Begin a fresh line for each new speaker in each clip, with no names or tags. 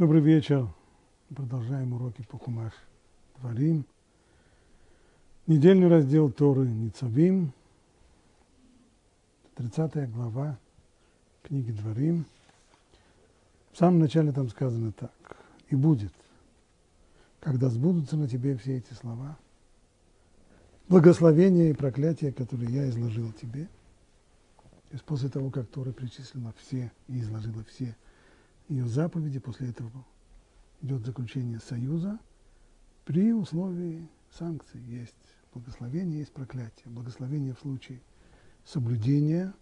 Добрый вечер. Продолжаем уроки по Хумаш. Творим. Недельный раздел Торы Ницавим. 30 глава книги Дворим. В самом начале там сказано так. И будет, когда сбудутся на тебе все эти слова, благословения и проклятия, которые я изложил тебе. То после того, как Тора перечислила все и изложила все ее заповеди, после этого идет заключение союза при условии санкций. Есть благословение, есть проклятие. Благословение в случае соблюдения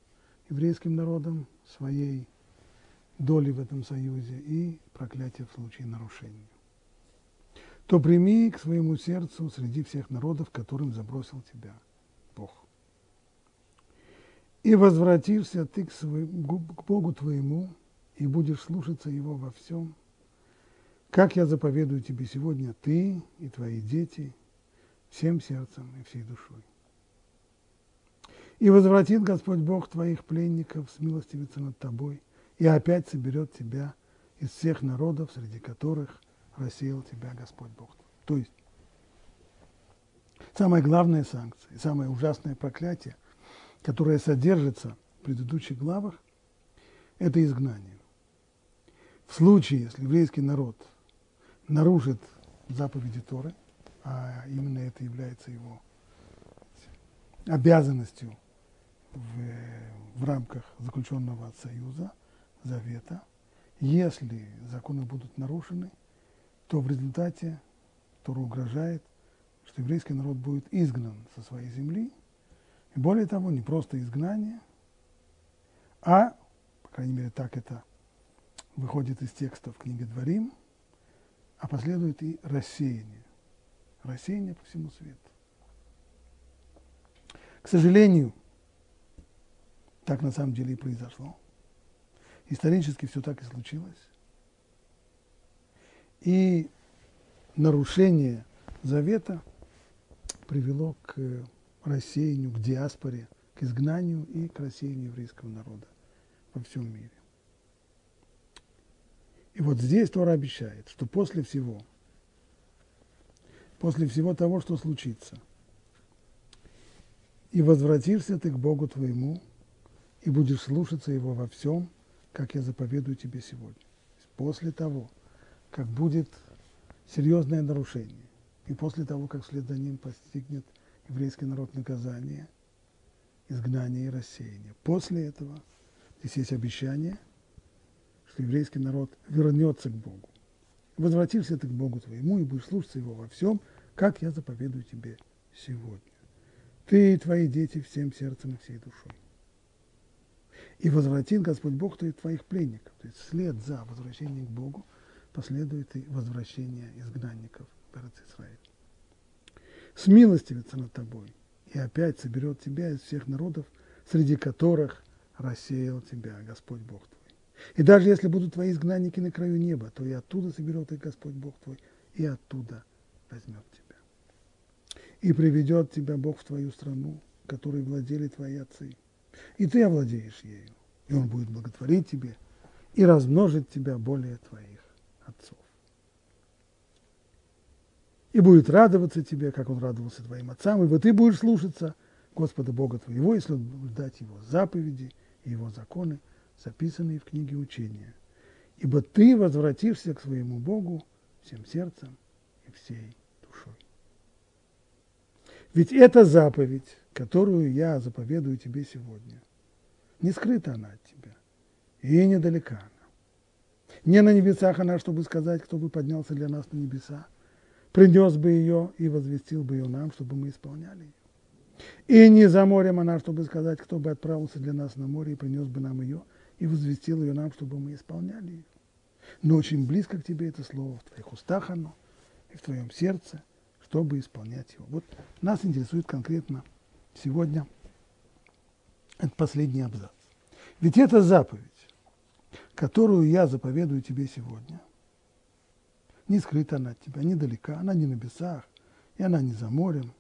еврейским народом своей доли в этом союзе и проклятие в случае нарушения. То прими к своему сердцу среди всех народов, которым забросил тебя Бог. И возвратишься ты к, своему, к Богу твоему, и будешь слушаться Его во всем, как я заповедую тебе сегодня, ты и твои дети, всем сердцем и всей душой. И возвратит Господь Бог твоих пленников, смилостивится над тобой, и опять соберет тебя из всех народов, среди которых рассеял тебя Господь Бог. То есть, самая главная санкция, самое ужасное проклятие, которое содержится в предыдущих главах, это изгнание. В случае, если еврейский народ нарушит заповеди Торы, а именно это является его обязанностью в, в рамках заключенного союза, завета, если законы будут нарушены, то в результате Тора угрожает, что еврейский народ будет изгнан со своей земли. И более того, не просто изгнание, а, по крайней мере, так это выходит из текстов книги Дворим, а последует и рассеяние. Рассеяние по всему свету. К сожалению, так на самом деле и произошло. Исторически все так и случилось. И нарушение завета привело к рассеянию, к диаспоре, к изгнанию и к рассеянию еврейского народа во всем мире. И вот здесь Тора обещает, что после всего, после всего того, что случится, и возвратишься ты к Богу твоему, и будешь слушаться Его во всем, как я заповедую тебе сегодня. После того, как будет серьезное нарушение, и после того, как вслед за ним постигнет еврейский народ наказание, изгнание и рассеяние. После этого здесь есть обещание – что еврейский народ вернется к Богу. Возвратишься ты к Богу твоему и будешь слушаться Его во всем, как я заповедую тебе сегодня. Ты и твои дети всем сердцем и всей душой. И возвратит Господь Бог твоих, твоих пленников. То есть вслед за возвращением к Богу последует и возвращение изгнанников в Израиль. Смилостивится над тобой и опять соберет тебя из всех народов, среди которых рассеял тебя Господь Бог твой. И даже если будут твои изгнанники на краю неба, то и оттуда соберет их Господь Бог твой, и оттуда возьмет тебя. И приведет тебя Бог в твою страну, которой владели твои отцы. И ты овладеешь ею, и Он будет благотворить тебе и размножить тебя более твоих отцов. И будет радоваться тебе, как Он радовался твоим отцам, и вот ты будешь слушаться Господа Бога твоего, если дать Его заповеди и Его законы, записанные в книге учения. Ибо ты возвратишься к своему Богу всем сердцем и всей душой. Ведь эта заповедь, которую я заповедую тебе сегодня, не скрыта она от тебя, и недалека она. Не на небесах она, чтобы сказать, кто бы поднялся для нас на небеса, принес бы ее и возвестил бы ее нам, чтобы мы исполняли ее. И не за морем она, чтобы сказать, кто бы отправился для нас на море и принес бы нам ее – и возвестил ее нам, чтобы мы исполняли ее. Но очень близко к тебе это слово, в твоих устах оно, и в твоем сердце, чтобы исполнять его. Вот нас интересует конкретно сегодня этот последний абзац. Ведь это заповедь, которую я заповедую тебе сегодня. Не скрыта она от тебя, недалека, она не на небесах, и она не за морем,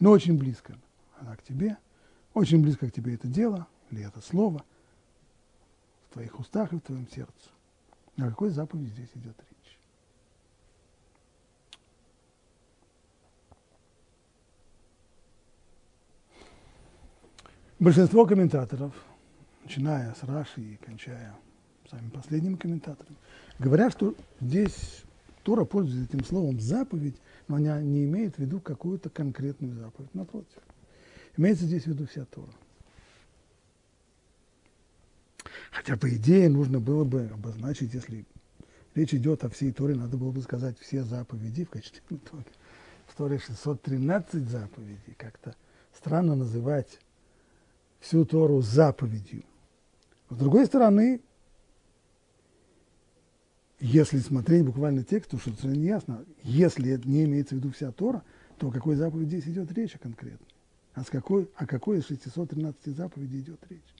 но очень близко она к тебе, очень близко к тебе это дело, или это слово – твоих устах и в твоем сердце. О какой заповеди здесь идет речь? Большинство комментаторов, начиная с Раши и кончая самыми последними комментаторами, говорят, что здесь Тора пользуется этим словом «заповедь», но она не имеет в виду какую-то конкретную заповедь. Напротив, имеется здесь в виду вся Тора. Хотя, по идее, нужно было бы обозначить, если речь идет о всей Торе, надо было бы сказать все заповеди в качестве итога. В Торе 613 заповедей. Как-то странно называть всю Тору заповедью. С другой стороны, если смотреть буквально текст, то не ясно. Если не имеется в виду вся Тора, то о какой заповеди здесь идет речь конкретно? А с какой, о какой из 613 заповедей идет речь?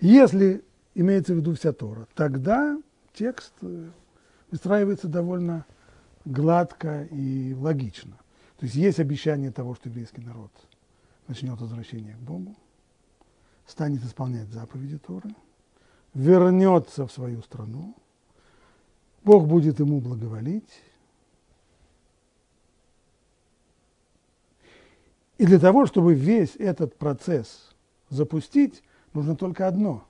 Если имеется в виду вся Тора, тогда текст э, выстраивается довольно гладко и логично. То есть есть обещание того, что еврейский народ начнет возвращение к Богу, станет исполнять заповеди Торы – вернется в свою страну, Бог будет ему благоволить. И для того, чтобы весь этот процесс запустить, нужно только одно.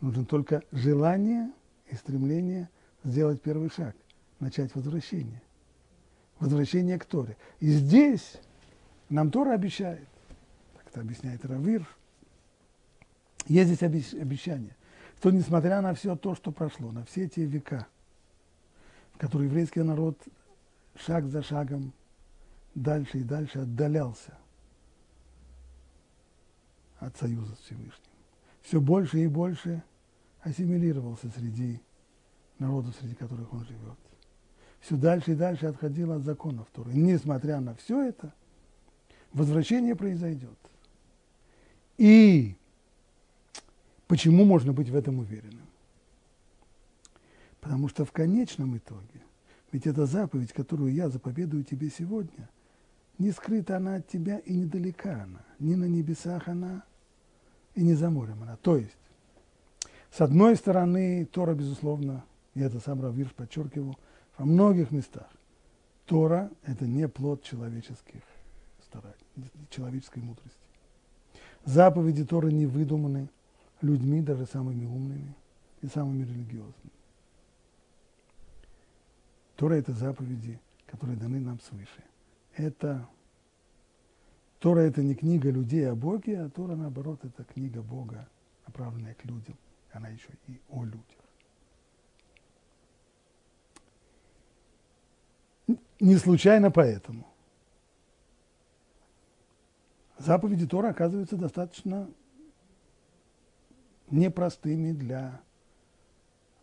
Нужно только желание и стремление сделать первый шаг, начать возвращение. Возвращение к Торе. И здесь нам Тора обещает, так это объясняет Равир, есть здесь обещание, что несмотря на все то, что прошло, на все те века, в которые еврейский народ шаг за шагом дальше и дальше отдалялся от союза с Всевышним, все больше и больше ассимилировался среди народов, среди которых он живет. Все дальше и дальше отходил от законов Торы. Несмотря на все это, возвращение произойдет. И Почему можно быть в этом уверенным? Потому что в конечном итоге, ведь это заповедь, которую я заповедую тебе сегодня, не скрыта она от тебя и недалека она, ни на небесах она, и не за морем она. То есть, с одной стороны, Тора, безусловно, и это сам Равирш подчеркивал, во многих местах, Тора – это не плод человеческих стараний, человеческой мудрости. Заповеди Торы не выдуманы – людьми, даже самыми умными и самыми религиозными. Тора – это заповеди, которые даны нам свыше. Это Тора – это не книга людей о Боге, а Тора, наоборот, это книга Бога, направленная к людям. Она еще и о людях. Не случайно поэтому. Заповеди Тора оказываются достаточно непростыми для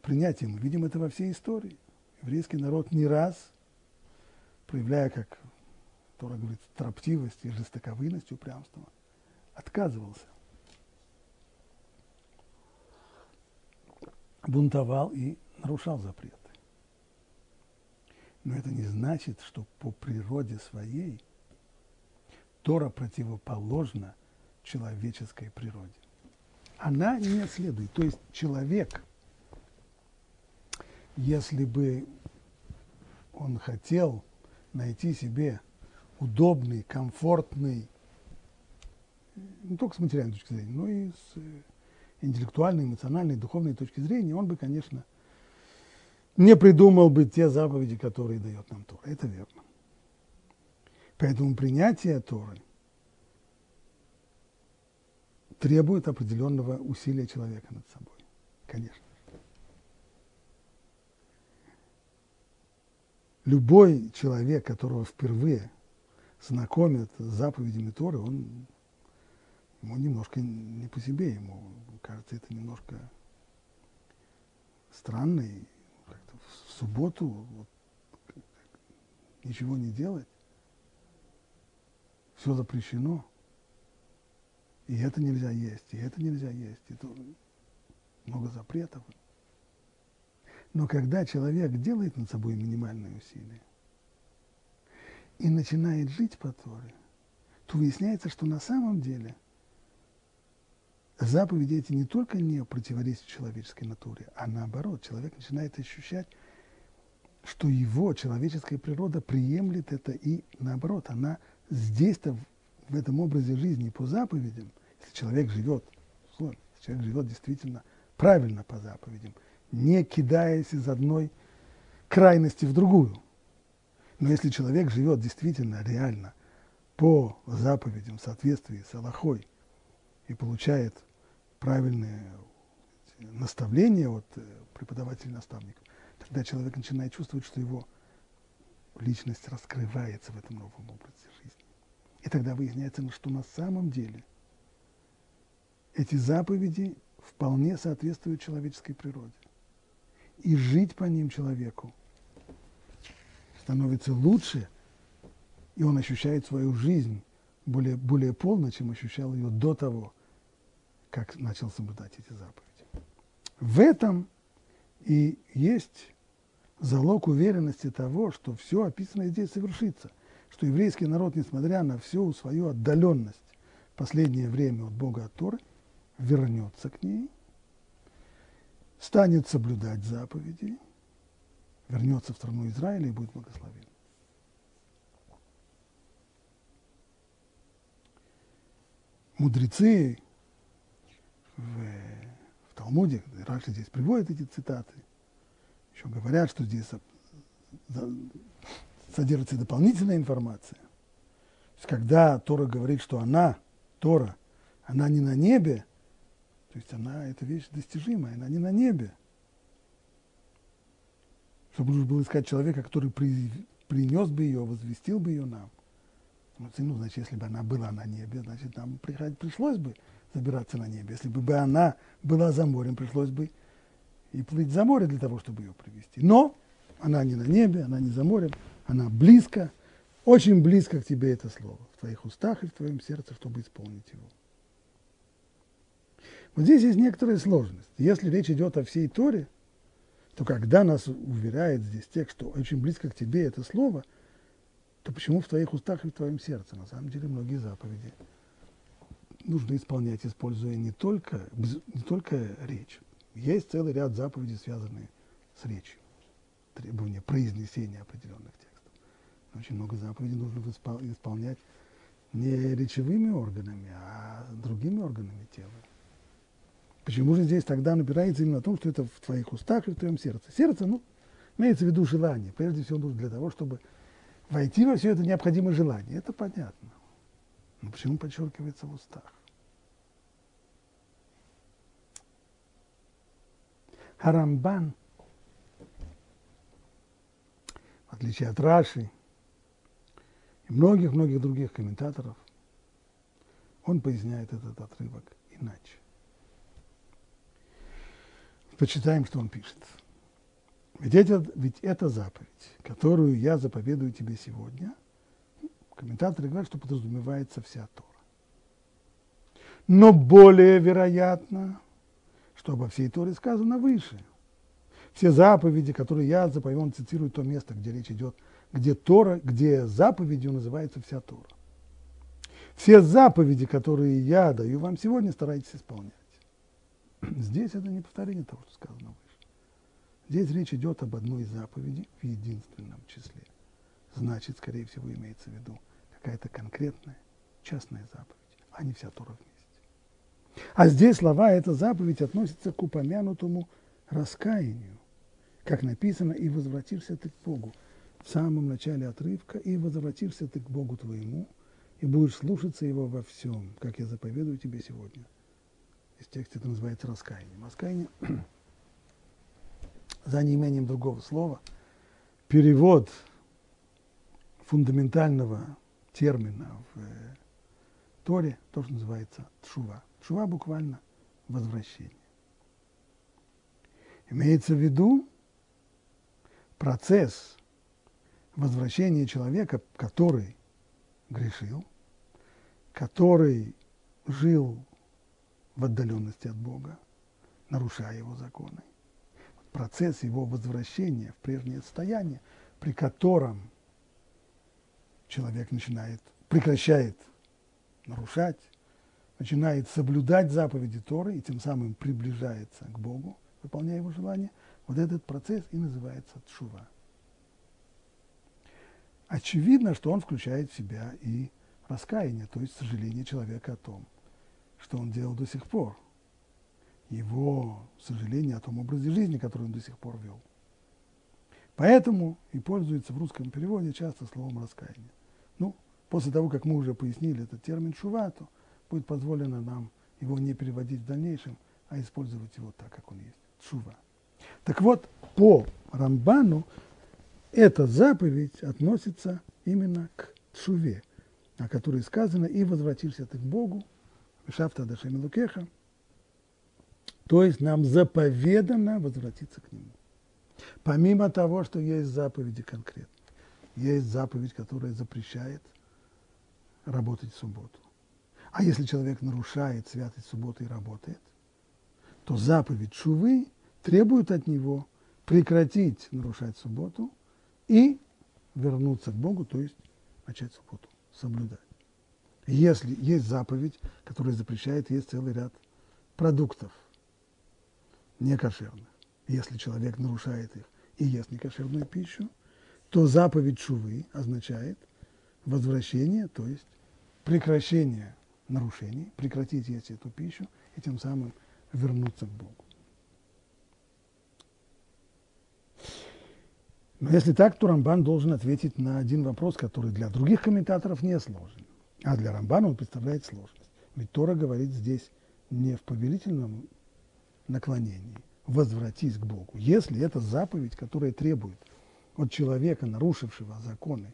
принятия. Мы видим это во всей истории. Еврейский народ не раз, проявляя, как Тора говорит, строптивость и жестоковыность, упрямство, отказывался. Бунтовал и нарушал запреты. Но это не значит, что по природе своей Тора противоположна человеческой природе она не следует. То есть человек, если бы он хотел найти себе удобный, комфортный, не только с материальной точки зрения, но и с э, интеллектуальной, эмоциональной, духовной точки зрения, он бы, конечно, не придумал бы те заповеди, которые дает нам Тора. Это верно. Поэтому принятие Торы – требует определенного усилия человека над собой. Конечно. Любой человек, которого впервые знакомят с заповедями Торы, он ему немножко не по себе, ему кажется это немножко странно. И в субботу вот, ничего не делать, все запрещено – и это нельзя есть, и это нельзя есть, и тут много запретов. Но когда человек делает над собой минимальные усилия и начинает жить по Торе, то выясняется, что на самом деле заповеди эти не только не противоречат человеческой натуре, а наоборот, человек начинает ощущать, что его человеческая природа приемлет это и наоборот, она здесь-то в этом образе жизни по заповедям, если человек живет, если человек живет действительно правильно по заповедям, не кидаясь из одной крайности в другую. Но если человек живет действительно реально по заповедям в соответствии с Аллахой и получает правильные наставления от э, преподавателей наставников, тогда человек начинает чувствовать, что его личность раскрывается в этом новом образе жизни. И тогда выясняется, что на самом деле эти заповеди вполне соответствуют человеческой природе. И жить по ним человеку становится лучше, и он ощущает свою жизнь более, более полно, чем ощущал ее до того, как начал соблюдать эти заповеди. В этом и есть залог уверенности того, что все описанное здесь совершится, что еврейский народ, несмотря на всю свою отдаленность в последнее время от Бога от Торы, вернется к ней, станет соблюдать заповеди, вернется в страну Израиля и будет благословен. Мудрецы в, в Талмуде, Раши здесь приводят эти цитаты, еще говорят, что здесь содержится дополнительная информация. То есть, когда Тора говорит, что она, Тора, она не на небе, то есть она, это вещь достижимая, она не на небе. Чтобы нужно было искать человека, который при, принес бы ее, возвестил бы ее нам. Ну, значит, если бы она была на небе, значит, нам пришлось бы забираться на небе. Если бы она была за морем, пришлось бы и плыть за море для того, чтобы ее привести. Но она не на небе, она не за морем, она близко, очень близко к тебе это слово, в твоих устах и в твоем сердце, чтобы исполнить его. Вот здесь есть некоторая сложность. Если речь идет о всей Торе, то когда нас уверяет здесь текст, что очень близко к тебе это слово, то почему в твоих устах и в твоем сердце? На самом деле многие заповеди нужно исполнять, используя не только, не только речь. Есть целый ряд заповедей, связанные с речью, требования произнесения определенных текстов. Очень много заповедей нужно исполнять не речевыми органами, а другими органами тела. Почему же здесь тогда набирается именно о том, что это в твоих устах и в твоем сердце? Сердце, ну, имеется в виду желание. Прежде всего нужно для того, чтобы войти во все это необходимо желание. Это понятно. Но почему подчеркивается в устах? Харамбан, в отличие от Раши и многих-многих других комментаторов, он поясняет этот отрывок иначе. Почитаем, что он пишет. Ведь это, ведь это заповедь, которую я заповедую тебе сегодня. Комментаторы говорят, что подразумевается вся Тора. Но более вероятно, что обо всей Торе сказано выше. Все заповеди, которые я заповедую, он цитирует то место, где речь идет, где Тора, где заповедью называется вся Тора. Все заповеди, которые я даю вам сегодня, старайтесь исполнять. Здесь это не повторение того, что сказано выше. Здесь речь идет об одной заповеди в единственном числе. Значит, скорее всего, имеется в виду какая-то конкретная частная заповедь, а не вся Тора вместе. А здесь слова «эта заповедь» относятся к упомянутому раскаянию, как написано, «и возвратишься ты к Богу» в самом начале отрывка, «и возвратишься ты к Богу твоему, и будешь слушаться Его во всем, как я заповедую тебе сегодня» из текста это называется раскаянием. Раскаяние за неимением другого слова. Перевод фундаментального термина в э, Торе тоже называется тшува. Тшува буквально возвращение. Имеется в виду процесс возвращения человека, который грешил, который жил в отдаленности от Бога, нарушая его законы. Процесс его возвращения в прежнее состояние, при котором человек начинает, прекращает нарушать, начинает соблюдать заповеди Торы и тем самым приближается к Богу, выполняя его желание, вот этот процесс и называется тшува. Очевидно, что он включает в себя и раскаяние, то есть сожаление человека о том, что он делал до сих пор, его сожаление о том образе жизни, который он до сих пор вел. Поэтому и пользуется в русском переводе часто словом раскаяние. Ну, после того, как мы уже пояснили этот термин шува, то будет позволено нам его не переводить в дальнейшем, а использовать его так, как он есть. Шува. Так вот, по Рамбану эта заповедь относится именно к шуве, о которой сказано «и возвратишься ты к Богу, Шафта Дашем Лукеха», то есть нам заповедано возвратиться к Нему. Помимо того, что есть заповеди конкретно, есть заповедь, которая запрещает работать в субботу. А если человек нарушает святость субботы и работает, то заповедь Шувы требует от него прекратить нарушать субботу и вернуться к Богу, то есть начать субботу, соблюдать. Если есть заповедь, которая запрещает есть целый ряд продуктов некошерных, если человек нарушает их и ест некошерную пищу, то заповедь Шувы означает возвращение, то есть прекращение нарушений, прекратить есть эту пищу и тем самым вернуться к Богу. Но если так, то Рамбан должен ответить на один вопрос, который для других комментаторов не сложен. А для Рамбана он представляет сложность. Ведь Тора говорит здесь не в повелительном наклонении, возвратись к Богу. Если это заповедь, которая требует от человека, нарушившего законы,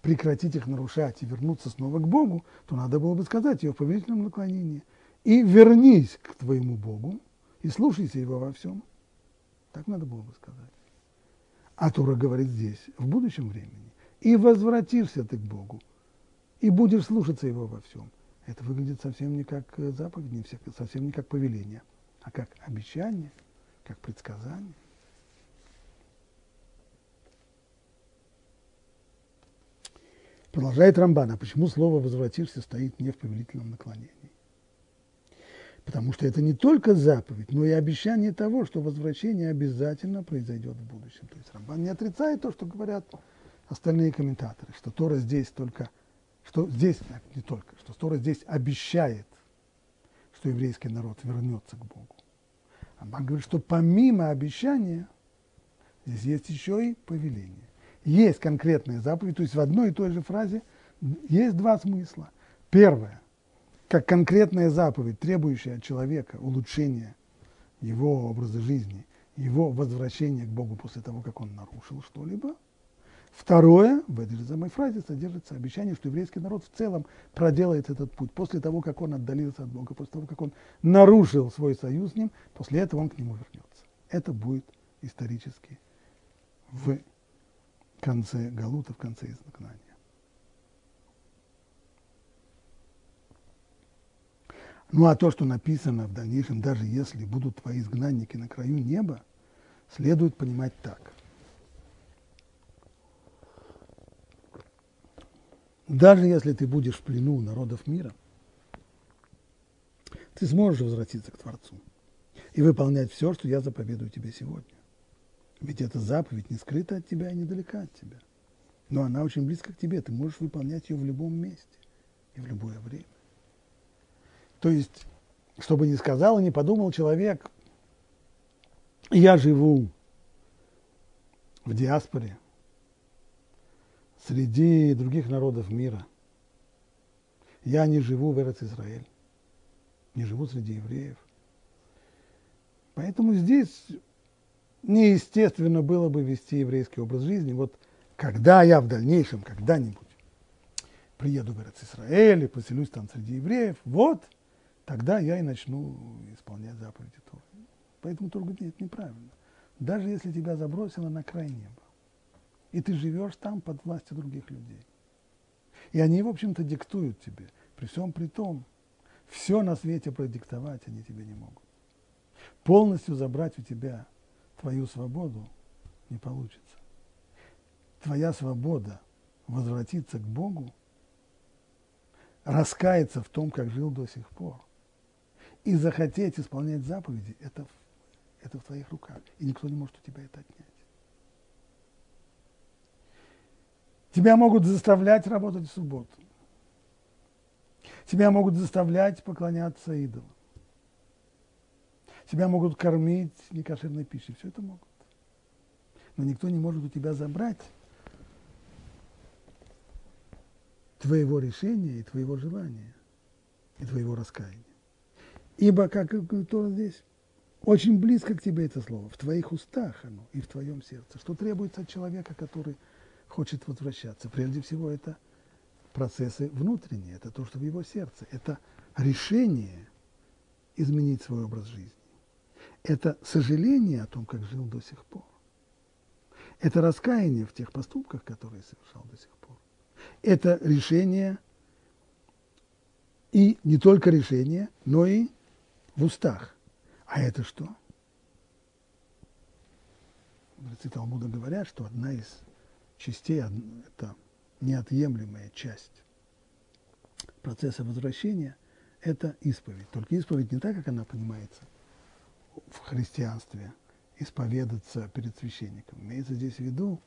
прекратить их нарушать и вернуться снова к Богу, то надо было бы сказать ее в повелительном наклонении. И вернись к твоему Богу и слушайся его во всем. Так надо было бы сказать. А Тура говорит здесь, в будущем времени. И возвратишься ты к Богу, и будешь слушаться его во всем. Это выглядит совсем не как заповедь, не совсем не как повеление, а как обещание, как предсказание. Продолжает Рамбан, а почему слово «возвратишься» стоит не в повелительном наклонении? Потому что это не только заповедь, но и обещание того, что возвращение обязательно произойдет в будущем. То есть Рамбан не отрицает то, что говорят остальные комментаторы, что Тора здесь только, что здесь, не только, что Тора здесь обещает, что еврейский народ вернется к Богу. Рамбан говорит, что помимо обещания здесь есть еще и повеление есть конкретная заповедь, то есть в одной и той же фразе есть два смысла. Первое, как конкретная заповедь, требующая от человека улучшения его образа жизни, его возвращения к Богу после того, как он нарушил что-либо. Второе, в этой же самой фразе содержится обещание, что еврейский народ в целом проделает этот путь после того, как он отдалился от Бога, после того, как он нарушил свой союз с ним, после этого он к нему вернется. Это будет исторически в конце Галута, в конце изгнания. Ну а то, что написано в дальнейшем, даже если будут твои изгнанники на краю неба, следует понимать так. Даже если ты будешь в плену народов мира, ты сможешь возвратиться к Творцу и выполнять все, что я заповедую тебе сегодня. Ведь эта заповедь не скрыта от тебя и недалека от тебя. Но она очень близко к тебе. Ты можешь выполнять ее в любом месте и в любое время. То есть, чтобы не сказал и не подумал человек, я живу в диаспоре, среди других народов мира. Я не живу в Эрец-Израиль, не живу среди евреев. Поэтому здесь неестественно было бы вести еврейский образ жизни. Вот когда я в дальнейшем, когда-нибудь приеду в Израиль и поселюсь там среди евреев, вот тогда я и начну исполнять заповеди Торы. Поэтому Тор говорит, нет, неправильно. Даже если тебя забросило на край неба, и ты живешь там под властью других людей. И они, в общем-то, диктуют тебе. При всем при том, все на свете продиктовать они тебе не могут. Полностью забрать у тебя твою свободу не получится. Твоя свобода возвратиться к Богу раскаяться в том, как жил до сих пор, и захотеть исполнять заповеди, это, это в твоих руках, и никто не может у тебя это отнять. Тебя могут заставлять работать в субботу. Тебя могут заставлять поклоняться идолам. Тебя могут кормить некошерной пищей. Все это могут. Но никто не может у тебя забрать твоего решения и твоего желания, и твоего раскаяния. Ибо, как то здесь, очень близко к тебе это слово, в твоих устах оно и в твоем сердце. Что требуется от человека, который хочет возвращаться? Прежде всего, это процессы внутренние, это то, что в его сердце. Это решение изменить свой образ жизни. Это сожаление о том, как жил до сих пор. Это раскаяние в тех поступках, которые совершал до сих пор. Это решение, и не только решение, но и в устах. А это что? Мудрецы Талмуда говорят, что одна из частей, это неотъемлемая часть процесса возвращения – это исповедь. Только исповедь не так, как она понимается в христианстве, исповедаться перед священником. Имеется здесь в виду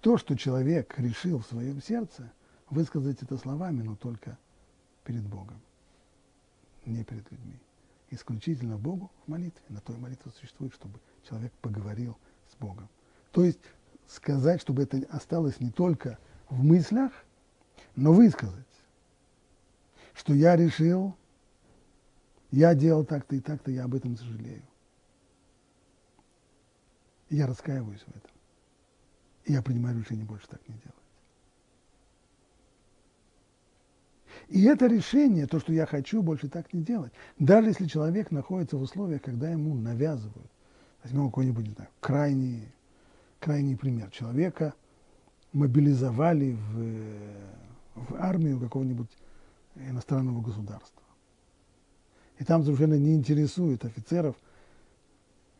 то, что человек решил в своем сердце, высказать это словами, но только перед Богом, не перед людьми. Исключительно Богу в молитве. На той молитве существует, чтобы человек поговорил с Богом. То есть сказать, чтобы это осталось не только – в мыслях, но высказать, что я решил, я делал так-то и так-то, я об этом сожалею. Я раскаиваюсь в этом. И я принимаю решение больше так не делать. И это решение, то, что я хочу больше так не делать, даже если человек находится в условиях, когда ему навязывают. Возьмем какой-нибудь, не знаю, крайний, крайний пример человека – мобилизовали в, в армию какого-нибудь иностранного государства. И там совершенно не интересует офицеров,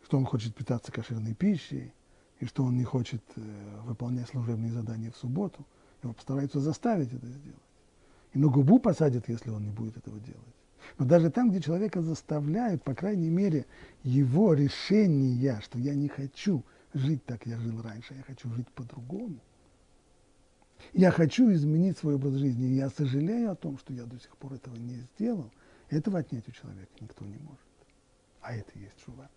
что он хочет питаться кошерной пищей, и что он не хочет э, выполнять служебные задания в субботу. Его постараются заставить это сделать. И на губу посадят, если он не будет этого делать. Но даже там, где человека заставляют, по крайней мере, его решение, что я не хочу жить так, я жил раньше, я хочу жить по-другому, я хочу изменить свой образ жизни, и я сожалею о том, что я до сих пор этого не сделал. Этого отнять у человека никто не может. А это и есть шува.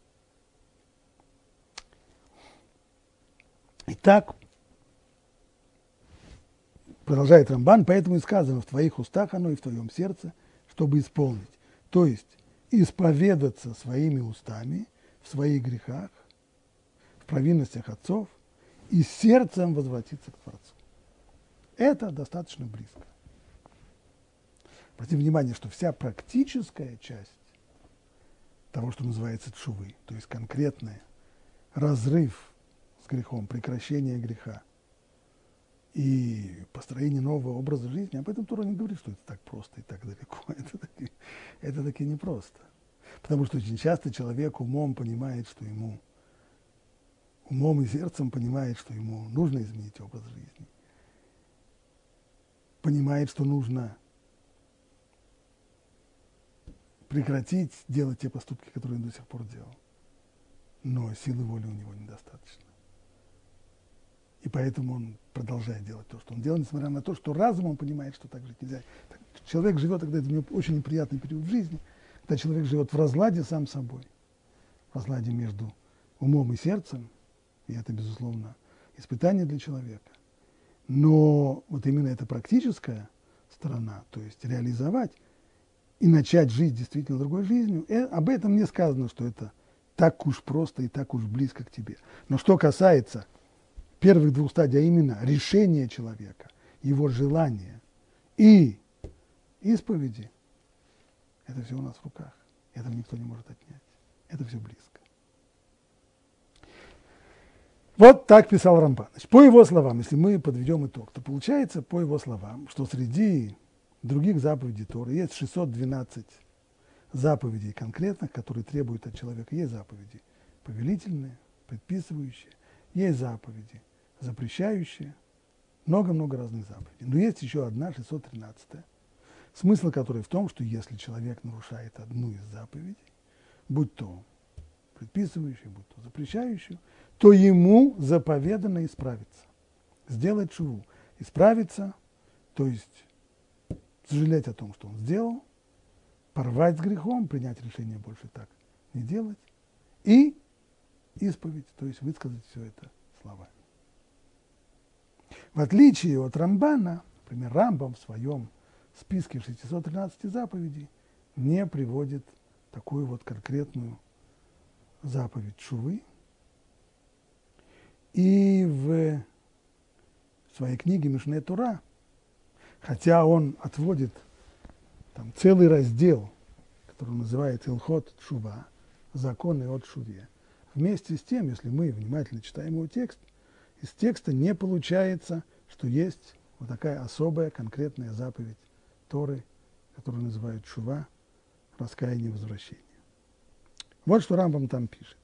Итак, продолжает Рамбан, поэтому и сказано, в твоих устах оно и в твоем сердце, чтобы исполнить. То есть исповедаться своими устами в своих грехах, в провинностях отцов и сердцем возвратиться к Творцу. Это достаточно близко. Обратите внимание, что вся практическая часть того, что называется чувы, то есть конкретный разрыв с грехом, прекращение греха и построение нового образа жизни, об этом Тура не говорит, что это так просто и так далеко. Это таки, это таки непросто. Потому что очень часто человек умом понимает, что ему, умом и сердцем понимает, что ему нужно изменить образ жизни понимает, что нужно прекратить делать те поступки, которые он до сих пор делал. Но силы воли у него недостаточно. И поэтому он продолжает делать то, что он делает, несмотря на то, что разум он понимает, что так жить нельзя. Человек живет, когда это у него очень неприятный период в жизни, когда человек живет в разладе сам собой, в разладе между умом и сердцем, и это, безусловно, испытание для человека. Но вот именно эта практическая сторона, то есть реализовать и начать жить действительно другой жизнью, э, об этом не сказано, что это так уж просто и так уж близко к тебе. Но что касается первых двух стадий, а именно решения человека, его желания и исповеди, это все у нас в руках. Это никто не может отнять. Это все близко. Вот так писал Рамбан. По его словам, если мы подведем итог, то получается, по его словам, что среди других заповедей Торы есть 612 заповедей конкретных, которые требуют от человека. Есть заповеди повелительные, предписывающие, есть заповеди запрещающие, много-много разных заповедей. Но есть еще одна, 613, смысл которой в том, что если человек нарушает одну из заповедей, будь то предписывающую, будь то запрещающую, то ему заповедано исправиться, сделать шуву, исправиться, то есть сожалеть о том, что он сделал, порвать с грехом, принять решение больше так не делать, и исповедь, то есть высказать все это словами. В отличие от Рамбана, например, Рамбам в своем списке 613 заповедей не приводит такую вот конкретную заповедь Шувы. И в своей книге Мишне Тура, хотя он отводит там целый раздел, который называется Илхот Шува, законы от Шуве, вместе с тем, если мы внимательно читаем его текст, из текста не получается, что есть вот такая особая конкретная заповедь Торы, которую называют Шува, раскаяние и возвращение. Вот что Рамбам там пишет.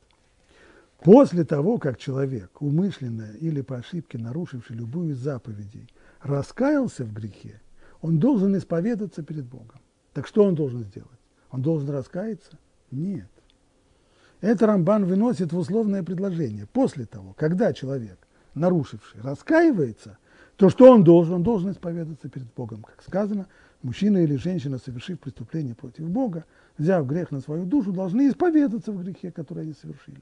После того, как человек, умышленно или по ошибке нарушивший любую из заповедей, раскаялся в грехе, он должен исповедаться перед Богом. Так что он должен сделать? Он должен раскаяться? Нет. Это Рамбан выносит в условное предложение. После того, когда человек, нарушивший, раскаивается, то что он должен? Он должен исповедаться перед Богом. Как сказано, мужчина или женщина, совершив преступление против Бога, взяв грех на свою душу, должны исповедаться в грехе, который они совершили.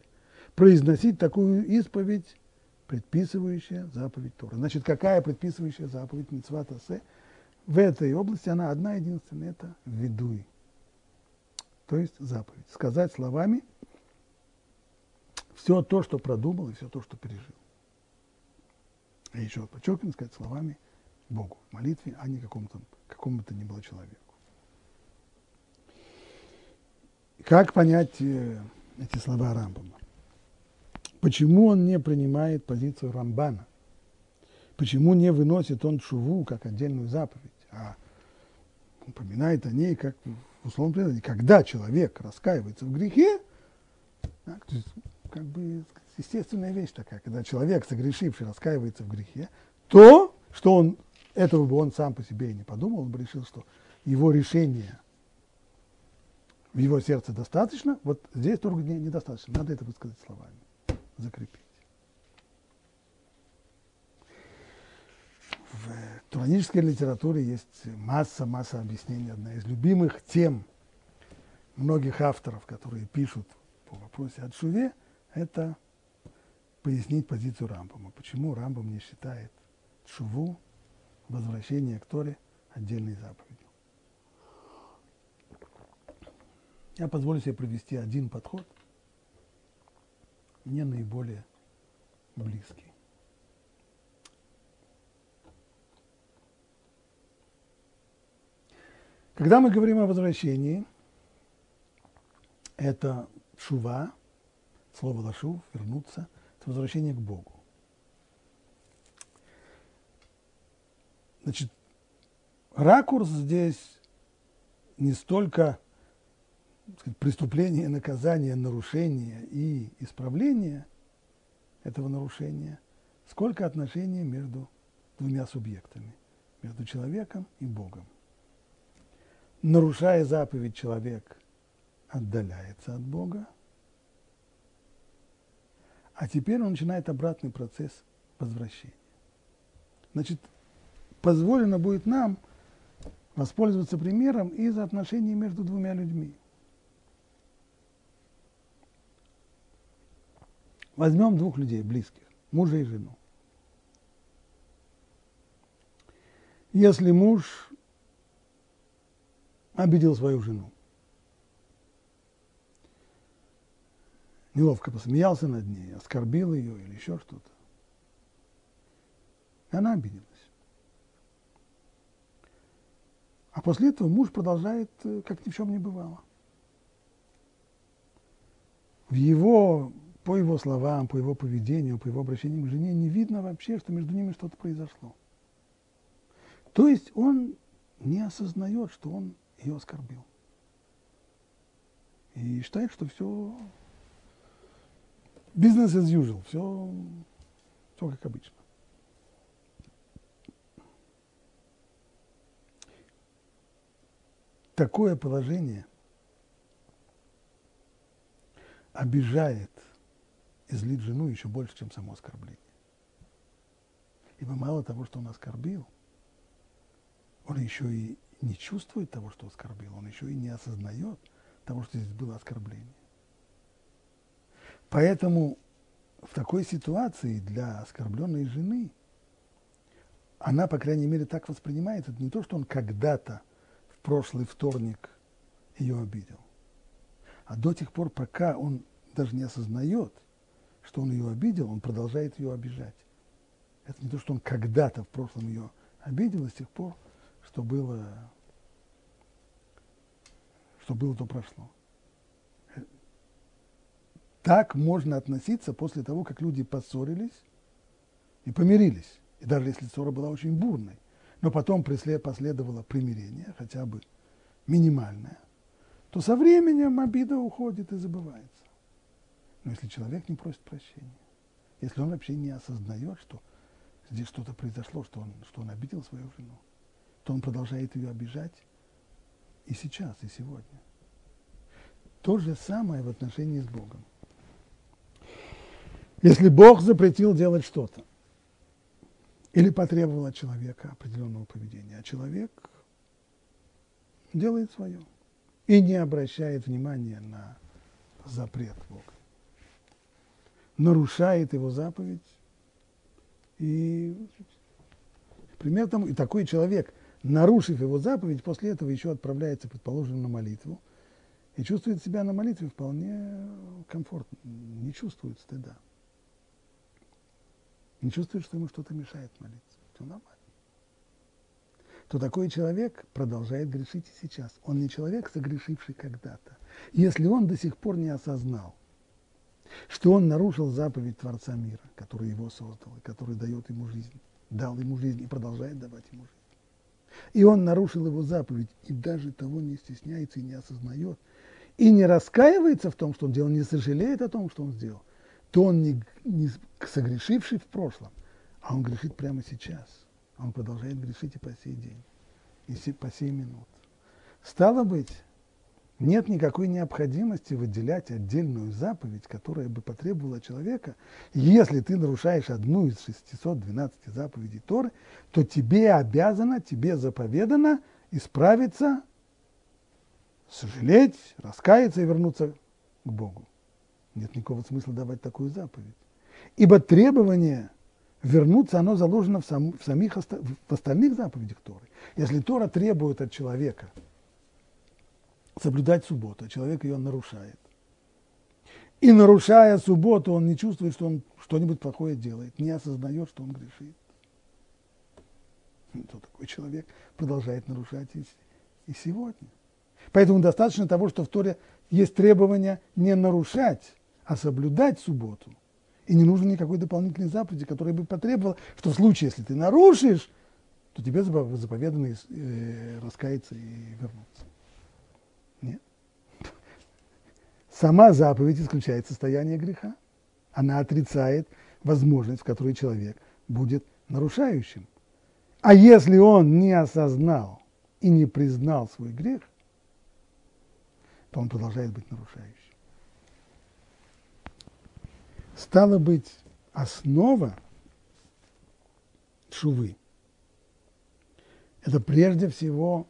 Произносить такую исповедь, предписывающая заповедь Тора. Значит, какая предписывающая заповедь Митцват Асе? В этой области она одна единственная, это ведуй. То есть заповедь. Сказать словами все то, что продумал и все то, что пережил. И еще раз подчеркиваю, сказать словами Богу молитве, а не какому-то какому то ни было человеку. Как понять э, эти слова Рамбама? Почему он не принимает позицию Рамбана? Почему не выносит он шуву как отдельную заповедь, а упоминает о ней как в условном предании? Когда человек раскаивается в грехе, так, как бы естественная вещь такая, когда человек, согрешивший, раскаивается в грехе, то, что он, этого бы он сам по себе и не подумал, он бы решил, что его решение – в его сердце достаточно, вот здесь только не, недостаточно. Надо это высказать словами, закрепить. В туранической литературе есть масса-масса объяснений. Одна из любимых тем многих авторов, которые пишут по вопросе о Шуве, это пояснить позицию Рамбама. Почему Рамбам не считает Шуву, возвращение к Торе, отдельной заповедью. Я позволю себе провести один подход, мне наиболее близкий. Когда мы говорим о возвращении, это шува, слово лашув, вернуться, это возвращение к Богу. Значит, ракурс здесь не столько сказать, преступление, наказание, нарушение и исправление этого нарушения, сколько отношений между двумя субъектами, между человеком и Богом. Нарушая заповедь, человек отдаляется от Бога, а теперь он начинает обратный процесс возвращения. Значит, позволено будет нам воспользоваться примером из отношений между двумя людьми – Возьмем двух людей близких, мужа и жену. Если муж обидел свою жену, неловко посмеялся над ней, оскорбил ее или еще что-то, она обиделась. А после этого муж продолжает, э, как ни в чем не бывало. В его по его словам, по его поведению, по его обращению к жене не видно вообще, что между ними что-то произошло. То есть он не осознает, что он ее оскорбил. И считает, что все бизнес as usual, все, все как обычно. такое положение обижает и злит жену еще больше, чем само оскорбление. Ибо мало того, что он оскорбил, он еще и не чувствует того, что оскорбил, он еще и не осознает того, что здесь было оскорбление. Поэтому в такой ситуации для оскорбленной жены она, по крайней мере, так воспринимает. Это не то, что он когда-то в прошлый вторник ее обидел, а до тех пор, пока он даже не осознает, что он ее обидел, он продолжает ее обижать. Это не то, что он когда-то в прошлом ее обидел, и с тех пор, что было, что было, то прошло. Так можно относиться после того, как люди поссорились и помирились. И даже если ссора была очень бурной, но потом последовало примирение, хотя бы минимальное, то со временем обида уходит и забывается. Но если человек не просит прощения, если он вообще не осознает, что здесь что-то произошло, что он, что он обидел свою жену, то он продолжает ее обижать и сейчас, и сегодня. То же самое в отношении с Богом. Если Бог запретил делать что-то, или потребовал от человека определенного поведения, а человек делает свое и не обращает внимания на запрет Бога. Нарушает его заповедь. И пример тому, и такой человек, нарушив его заповедь, после этого еще отправляется, предположим, на молитву, и чувствует себя на молитве вполне комфортно, не чувствует стыда. Не чувствует, что ему что-то мешает молиться. Все нормально. То такой человек продолжает грешить и сейчас. Он не человек, согрешивший когда-то. Если он до сих пор не осознал, что он нарушил заповедь Творца мира, который его создал, и который дает ему жизнь, дал ему жизнь и продолжает давать ему жизнь. И он нарушил его заповедь, и даже того не стесняется и не осознает, и не раскаивается в том, что он делал, не сожалеет о том, что он сделал, то он не, не согрешивший в прошлом, а он грешит прямо сейчас. Он продолжает грешить и по сей день, и по сей минут. Стало быть, нет никакой необходимости выделять отдельную заповедь, которая бы потребовала человека, если ты нарушаешь одну из 612 заповедей Торы, то тебе обязано, тебе заповедано исправиться, сожалеть, раскаяться и вернуться к Богу. Нет никакого смысла давать такую заповедь. Ибо требование вернуться, оно заложено в, сам, в самих в остальных заповедях Торы. Если Тора требует от человека – соблюдать субботу, а человек ее нарушает. И нарушая субботу, он не чувствует, что он что-нибудь плохое делает, не осознает, что он грешит. То такой человек продолжает нарушать и, и сегодня. Поэтому достаточно того, что в Торе есть требование не нарушать, а соблюдать субботу. И не нужно никакой дополнительной заповеди, которая бы потребовала, что в случае, если ты нарушишь, то тебе заповедано э, раскаяться и вернуться. Сама заповедь исключает состояние греха. Она отрицает возможность, в которой человек будет нарушающим. А если он не осознал и не признал свой грех, то он продолжает быть нарушающим. Стало быть, основа шувы – это прежде всего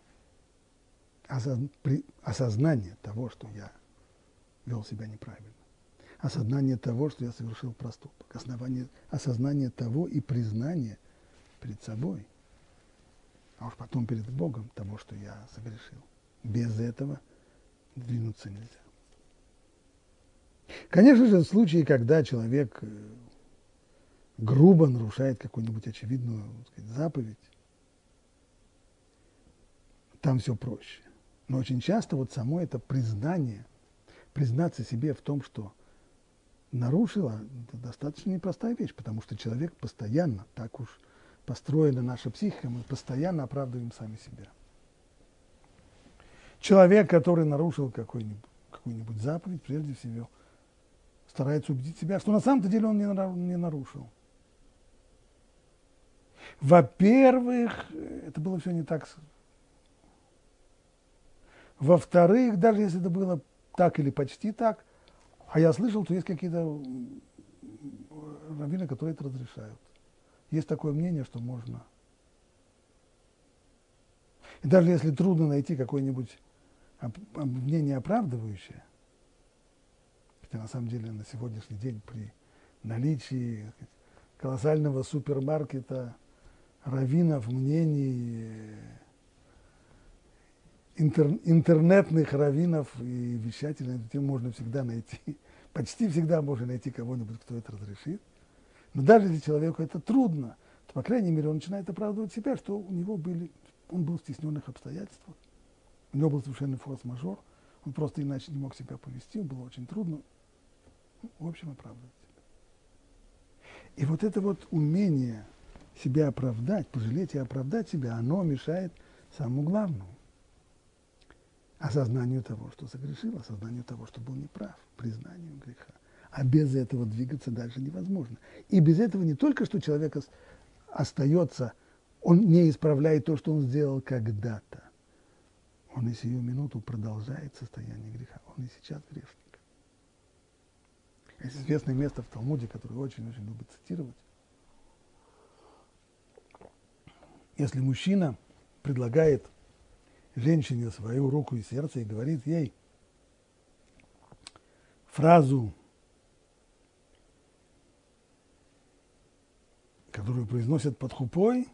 осознание того, что я вел себя неправильно. Осознание того, что я совершил проступок. Основание, осознание того и признание перед собой, а уж потом перед Богом того, что я согрешил. Без этого двинуться нельзя. Конечно же, в случае, когда человек э, грубо нарушает какую-нибудь очевидную сказать, заповедь, там все проще. Но очень часто вот само это признание – признаться себе в том, что нарушила, это достаточно непростая вещь, потому что человек постоянно, так уж построена наша психика, мы постоянно оправдываем сами себя. Человек, который нарушил какую-нибудь, какую-нибудь заповедь, прежде всего, старается убедить себя, что на самом-то деле он не нарушил. Во-первых, это было все не так Во-вторых, даже если это было так или почти так, а я слышал, что есть какие-то раввины, которые это разрешают. Есть такое мнение, что можно. И даже если трудно найти какое-нибудь мнение оправдывающее, хотя на самом деле на сегодняшний день при наличии колоссального супермаркета раввинов, мнений, интер, интернетных раввинов и вещателей на эту тему можно всегда найти. Почти всегда можно найти кого-нибудь, кто это разрешит. Но даже если человеку это трудно, то, по крайней мере, он начинает оправдывать себя, что у него были, он был в стесненных обстоятельствах, у него был совершенно форс-мажор, он просто иначе не мог себя повести, было очень трудно. Ну, в общем, оправдывать себя. И вот это вот умение себя оправдать, пожалеть и оправдать себя, оно мешает самому главному осознанию того, что согрешил, осознанию того, что был неправ, признанию греха. А без этого двигаться дальше невозможно. И без этого не только что человек остается, он не исправляет то, что он сделал когда-то. Он и сию минуту продолжает состояние греха. Он и сейчас грешник. Есть известное место в Талмуде, которое очень-очень любит цитировать. Если мужчина предлагает женщине свою руку и сердце и говорит ей фразу, которую произносят под хупой,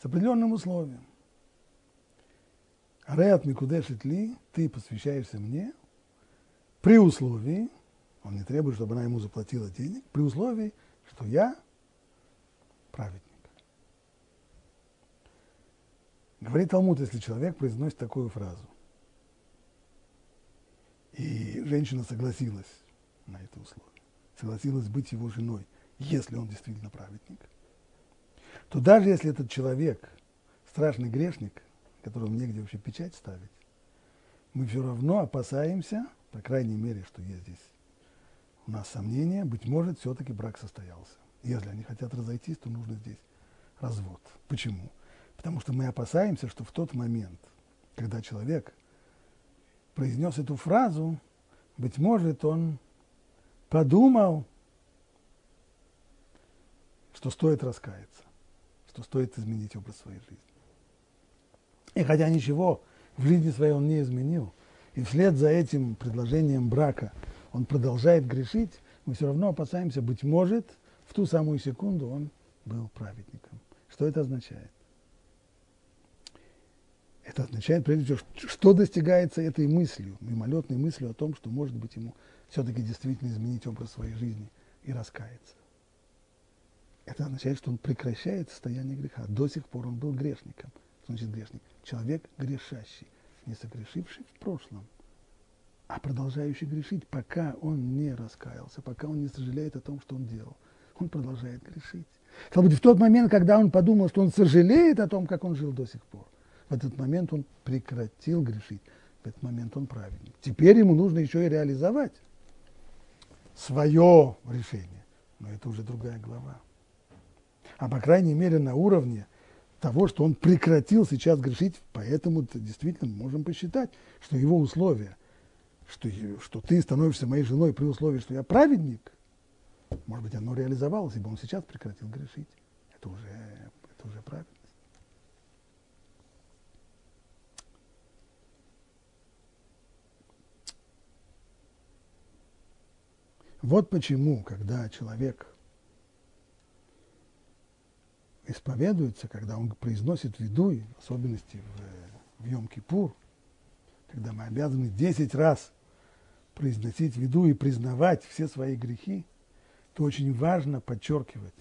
с определенным условием. Ареат Микудешит ли, ты посвящаешься мне, при условии, он не требует, чтобы она ему заплатила денег, при условии, что я праведник. Говорит Талмуд, если человек произносит такую фразу, и женщина согласилась на это условие, согласилась быть его женой, если он действительно праведник, то даже если этот человек страшный грешник, которому негде вообще печать ставить, мы все равно опасаемся, по крайней мере, что есть здесь у нас сомнения, быть может, все-таки брак состоялся. Если они хотят разойтись, то нужно здесь развод. Почему? Потому что мы опасаемся, что в тот момент, когда человек произнес эту фразу, быть может, он подумал, что стоит раскаяться, что стоит изменить образ своей жизни. И хотя ничего в жизни своей он не изменил, и вслед за этим предложением брака он продолжает грешить, мы все равно опасаемся, быть может, в ту самую секунду он был праведником. Что это означает? Это означает, прежде всего, что достигается этой мыслью, мимолетной мыслью о том, что, может быть, ему все-таки действительно изменить образ своей жизни и раскаяться. Это означает, что он прекращает состояние греха. До сих пор он был грешником. Что значит грешник? Человек грешащий, не согрешивший в прошлом, а продолжающий грешить, пока он не раскаялся, пока он не сожалеет о том, что он делал. Он продолжает грешить. Стало быть, в тот момент, когда он подумал, что он сожалеет о том, как он жил до сих пор, в этот момент он прекратил грешить. В этот момент он праведник. Теперь ему нужно еще и реализовать свое решение. Но это уже другая глава. А по крайней мере на уровне того, что он прекратил сейчас грешить, поэтому действительно можем посчитать, что его условия, что, что ты становишься моей женой при условии, что я праведник, может быть, оно реализовалось, ибо он сейчас прекратил грешить. Это уже, это уже правильно. Вот почему, когда человек исповедуется, когда он произносит видуй, в особенности в, в Йом-Кипур, когда мы обязаны 10 раз произносить виду и признавать все свои грехи, то очень важно подчеркивать,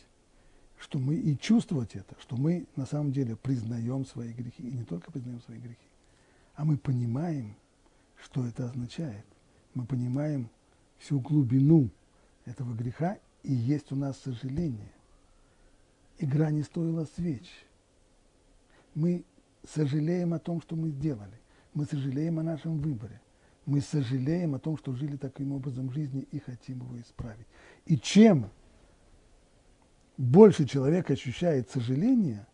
что мы и чувствовать это, что мы на самом деле признаем свои грехи, и не только признаем свои грехи, а мы понимаем, что это означает. Мы понимаем, всю глубину этого греха, и есть у нас сожаление. Игра не стоила свеч. Мы сожалеем о том, что мы сделали. Мы сожалеем о нашем выборе. Мы сожалеем о том, что жили таким образом жизни и хотим его исправить. И чем больше человек ощущает сожаление,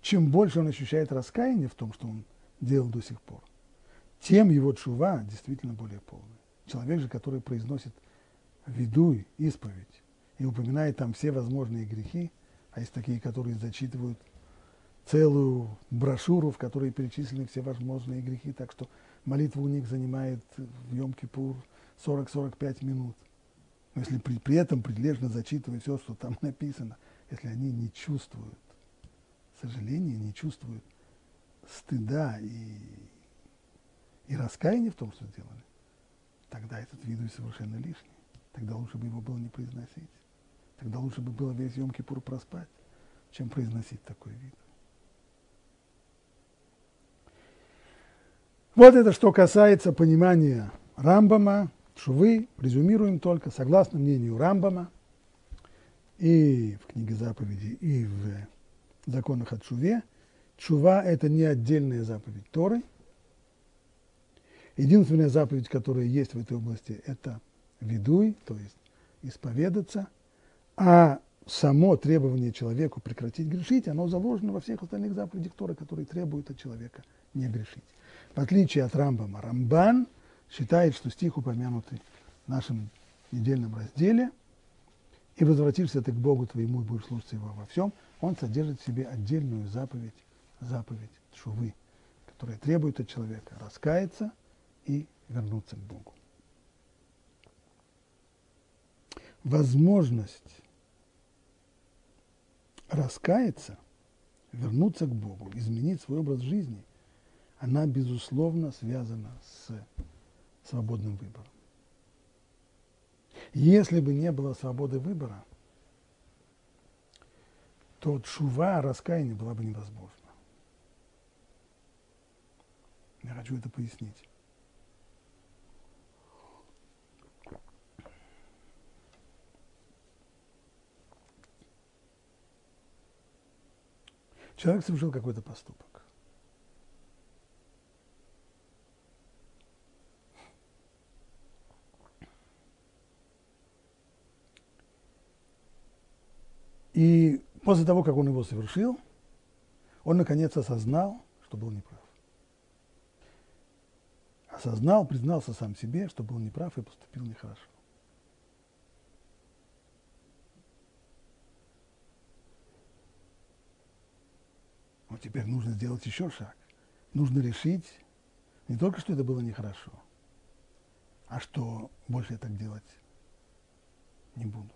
чем больше он ощущает раскаяние в том, что он делал до сих пор, тем его чува действительно более полная. Человек же, который произносит видуй, исповедь, и упоминает там все возможные грехи, а есть такие, которые зачитывают целую брошюру, в которой перечислены все возможные грехи, так что молитва у них занимает в Йом-Кипур 40-45 минут. Но если при, при этом прилежно зачитывать все, что там написано, если они не чувствуют сожаления, не чувствуют стыда и, и раскаяния в том, что сделали, тогда этот виду совершенно лишний. Тогда лучше бы его было не произносить. Тогда лучше бы было весь Йом-Кипур проспать, чем произносить такой вид. Вот это что касается понимания Рамбама, Шувы, презюмируем только, согласно мнению Рамбама, и в книге заповеди, и в законах о Чуве, Чува – это не отдельная заповедь Торы. Единственная заповедь, которая есть в этой области, это ведуй, то есть исповедаться, а само требование человеку прекратить грешить, оно заложено во всех остальных заповедях Торы, которые требуют от человека не грешить. В отличие от Рамбама, Рамбан считает, что стих, упомянутый в нашем недельном разделе, «И возвратишься ты к Богу твоему и будешь слушаться Его во всем», он содержит в себе отдельную заповедь, заповедь Шувы, которая требует от человека раскаяться и вернуться к Богу. Возможность раскаяться, вернуться к Богу, изменить свой образ жизни – она, безусловно, связана с свободным выбором. Если бы не было свободы выбора, то чува, раскаяние была бы невозможна. Я хочу это пояснить. Человек совершил какой-то поступок. И после того, как он его совершил, он наконец осознал, что был неправ. Осознал, признался сам себе, что был неправ и поступил нехорошо. Но теперь нужно сделать еще шаг. Нужно решить не только, что это было нехорошо, а что больше я так делать не буду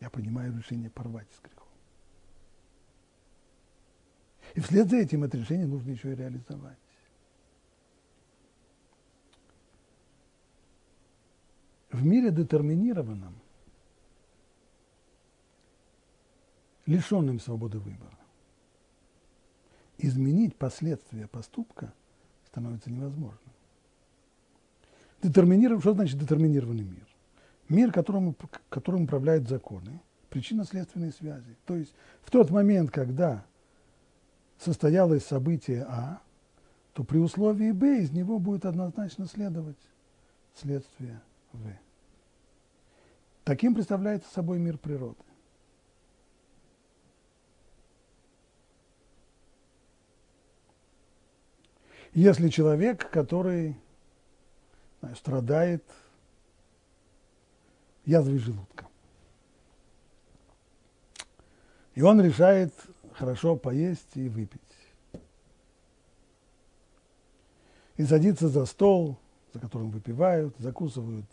я принимаю решение порвать с грехом. И вслед за этим это решение нужно еще и реализовать. В мире детерминированном, лишенным свободы выбора, изменить последствия поступка становится невозможным. Детерминирован, что значит детерминированный мир? мир, которым, которым управляют законы, причинно-следственные связи. То есть в тот момент, когда состоялось событие А, то при условии Б из него будет однозначно следовать следствие В. Таким представляется собой мир природы. Если человек, который знаю, страдает язвой желудка. И он решает хорошо поесть и выпить. И садится за стол, за которым выпивают, закусывают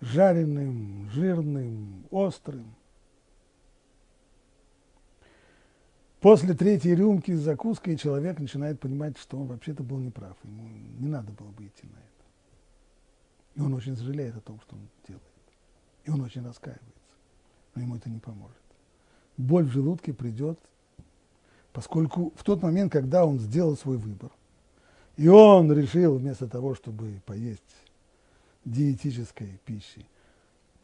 жареным, жирным, острым. После третьей рюмки с закуской человек начинает понимать, что он вообще-то был неправ. Ему не надо было бы идти на это. И он очень сожалеет о том, что он делает. И он очень раскаивается. Но ему это не поможет. Боль в желудке придет, поскольку в тот момент, когда он сделал свой выбор, и он решил вместо того, чтобы поесть диетической пищи,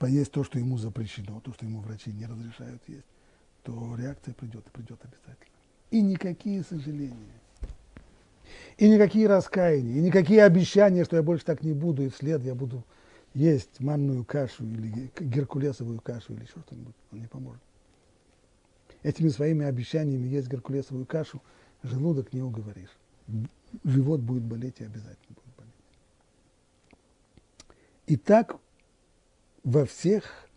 поесть то, что ему запрещено, то, что ему врачи не разрешают есть, то реакция придет и придет обязательно. И никакие сожаления, и никакие раскаяния, и никакие обещания, что я больше так не буду, и вслед я буду есть манную кашу или геркулесовую кашу или еще что-нибудь, он не поможет. Этими своими обещаниями есть геркулесовую кашу желудок не уговоришь. Живот будет болеть и обязательно будет болеть. И так во всех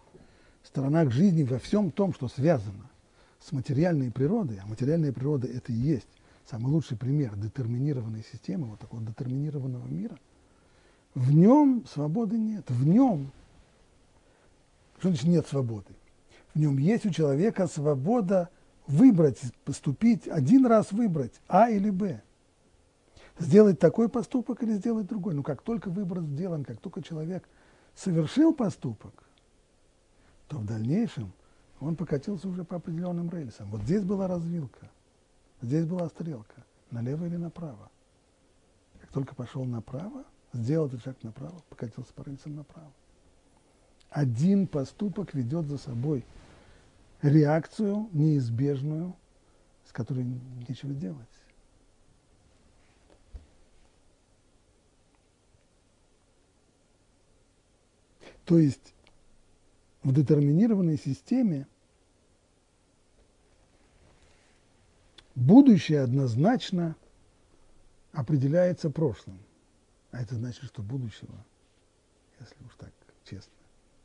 сторонах жизни, во всем том, что связано с материальной природой, а материальная природа – это и есть самый лучший пример детерминированной системы, вот такого детерминированного мира, в нем свободы нет, в нем, что значит нет свободы? В нем есть у человека свобода выбрать, поступить, один раз выбрать А или Б. Сделать такой поступок или сделать другой. Но как только выбор сделан, как только человек совершил поступок, то в дальнейшем он покатился уже по определенным рельсам. Вот здесь была развилка, здесь была стрелка, налево или направо. Как только пошел направо, сделал этот шаг направо, покатился по рельсам направо. Один поступок ведет за собой реакцию неизбежную, с которой нечего делать. То есть в детерминированной системе будущее однозначно определяется прошлым. А это значит, что будущего, если уж так честно,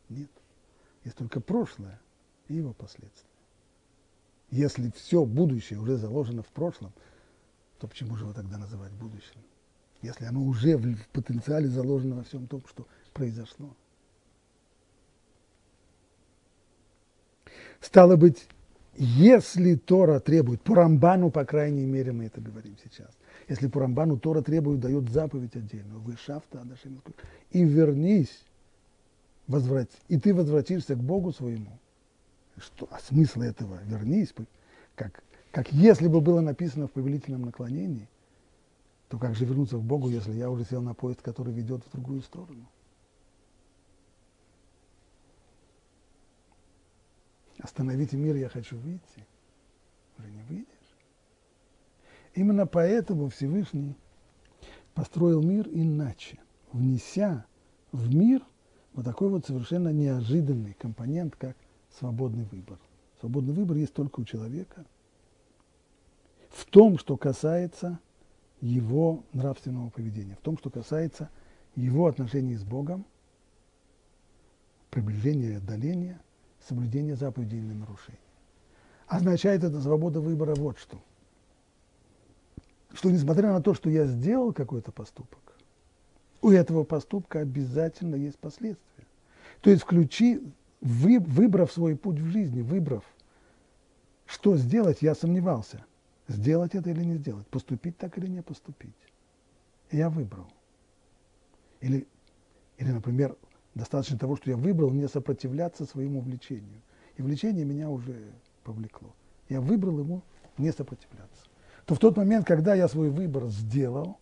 нет. Есть только прошлое и его последствия. Если все будущее уже заложено в прошлом, то почему же его тогда называть будущим? Если оно уже в, потенциале заложено во всем том, что произошло. Стало быть, если Тора требует, по Рамбану, по крайней мере, мы это говорим сейчас, если по Рамбану Тора требует, дает заповедь отдельную, вы шафта, и вернись, возврат, и ты возвратишься к Богу своему. Что, а смысл этого? Вернись, как, как если бы было написано в повелительном наклонении, то как же вернуться к Богу, если я уже сел на поезд, который ведет в другую сторону? Остановите мир, я хочу выйти. Уже не выйдешь. Именно поэтому Всевышний построил мир иначе, внеся в мир вот такой вот совершенно неожиданный компонент, как свободный выбор. Свободный выбор есть только у человека в том, что касается его нравственного поведения, в том, что касается его отношений с Богом, приближения и отдаления, соблюдения заповедей или нарушений. Означает это свобода выбора вот что. Что несмотря на то, что я сделал какой-то поступок, у этого поступка обязательно есть последствия. То есть включи, вы, выбрав свой путь в жизни, выбрав, что сделать, я сомневался, сделать это или не сделать, поступить так или не поступить. Я выбрал. Или, или, например, достаточно того, что я выбрал, не сопротивляться своему влечению. И влечение меня уже повлекло. Я выбрал ему не сопротивляться. То в тот момент, когда я свой выбор сделал,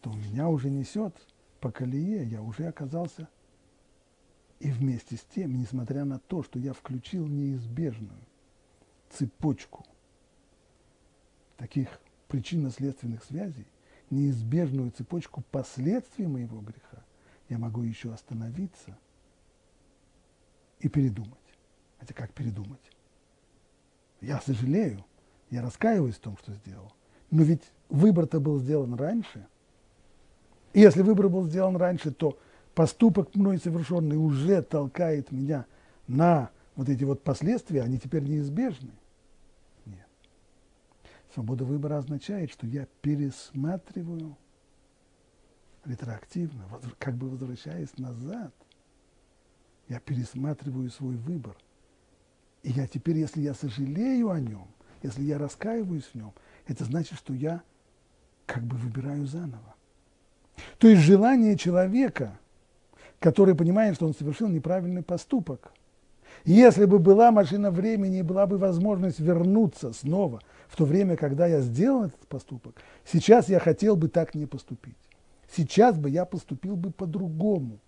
то меня уже несет по колее, я уже оказался и вместе с тем, несмотря на то, что я включил неизбежную цепочку таких причинно-следственных связей, неизбежную цепочку последствий моего греха, я могу еще остановиться и передумать. Хотя как передумать? Я сожалею, я раскаиваюсь в том, что сделал. Но ведь выбор-то был сделан раньше. И если выбор был сделан раньше, то поступок мной совершенный уже толкает меня на вот эти вот последствия, они теперь неизбежны. Нет. Свобода выбора означает, что я пересматриваю ретроактивно, как бы возвращаясь назад, я пересматриваю свой выбор. И я теперь, если я сожалею о нем, если я раскаиваюсь в нем, это значит, что я как бы выбираю заново. То есть желание человека, который понимает, что он совершил неправильный поступок, если бы была машина времени и была бы возможность вернуться снова в то время, когда я сделал этот поступок, сейчас я хотел бы так не поступить. Сейчас бы я поступил бы по-другому.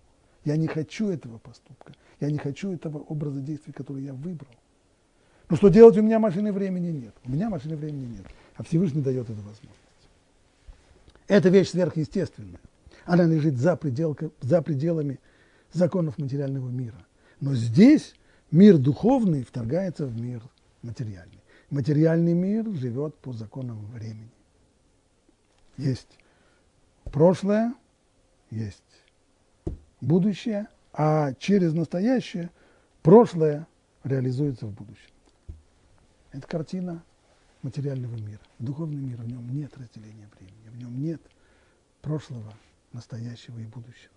Я не хочу этого поступка. Я не хочу этого образа действий, который я выбрал. Но что делать у меня машины времени нет. У меня машины времени нет. А Всевышний дает эту возможность. Это вещь сверхъестественная. Она лежит за, предел, за пределами законов материального мира. Но здесь мир духовный вторгается в мир материальный. Материальный мир живет по законам времени. Есть прошлое, есть будущее, а через настоящее прошлое реализуется в будущем. Это картина материального мира. Духовный мир, в нем нет разделения времени, в нем нет прошлого, настоящего и будущего.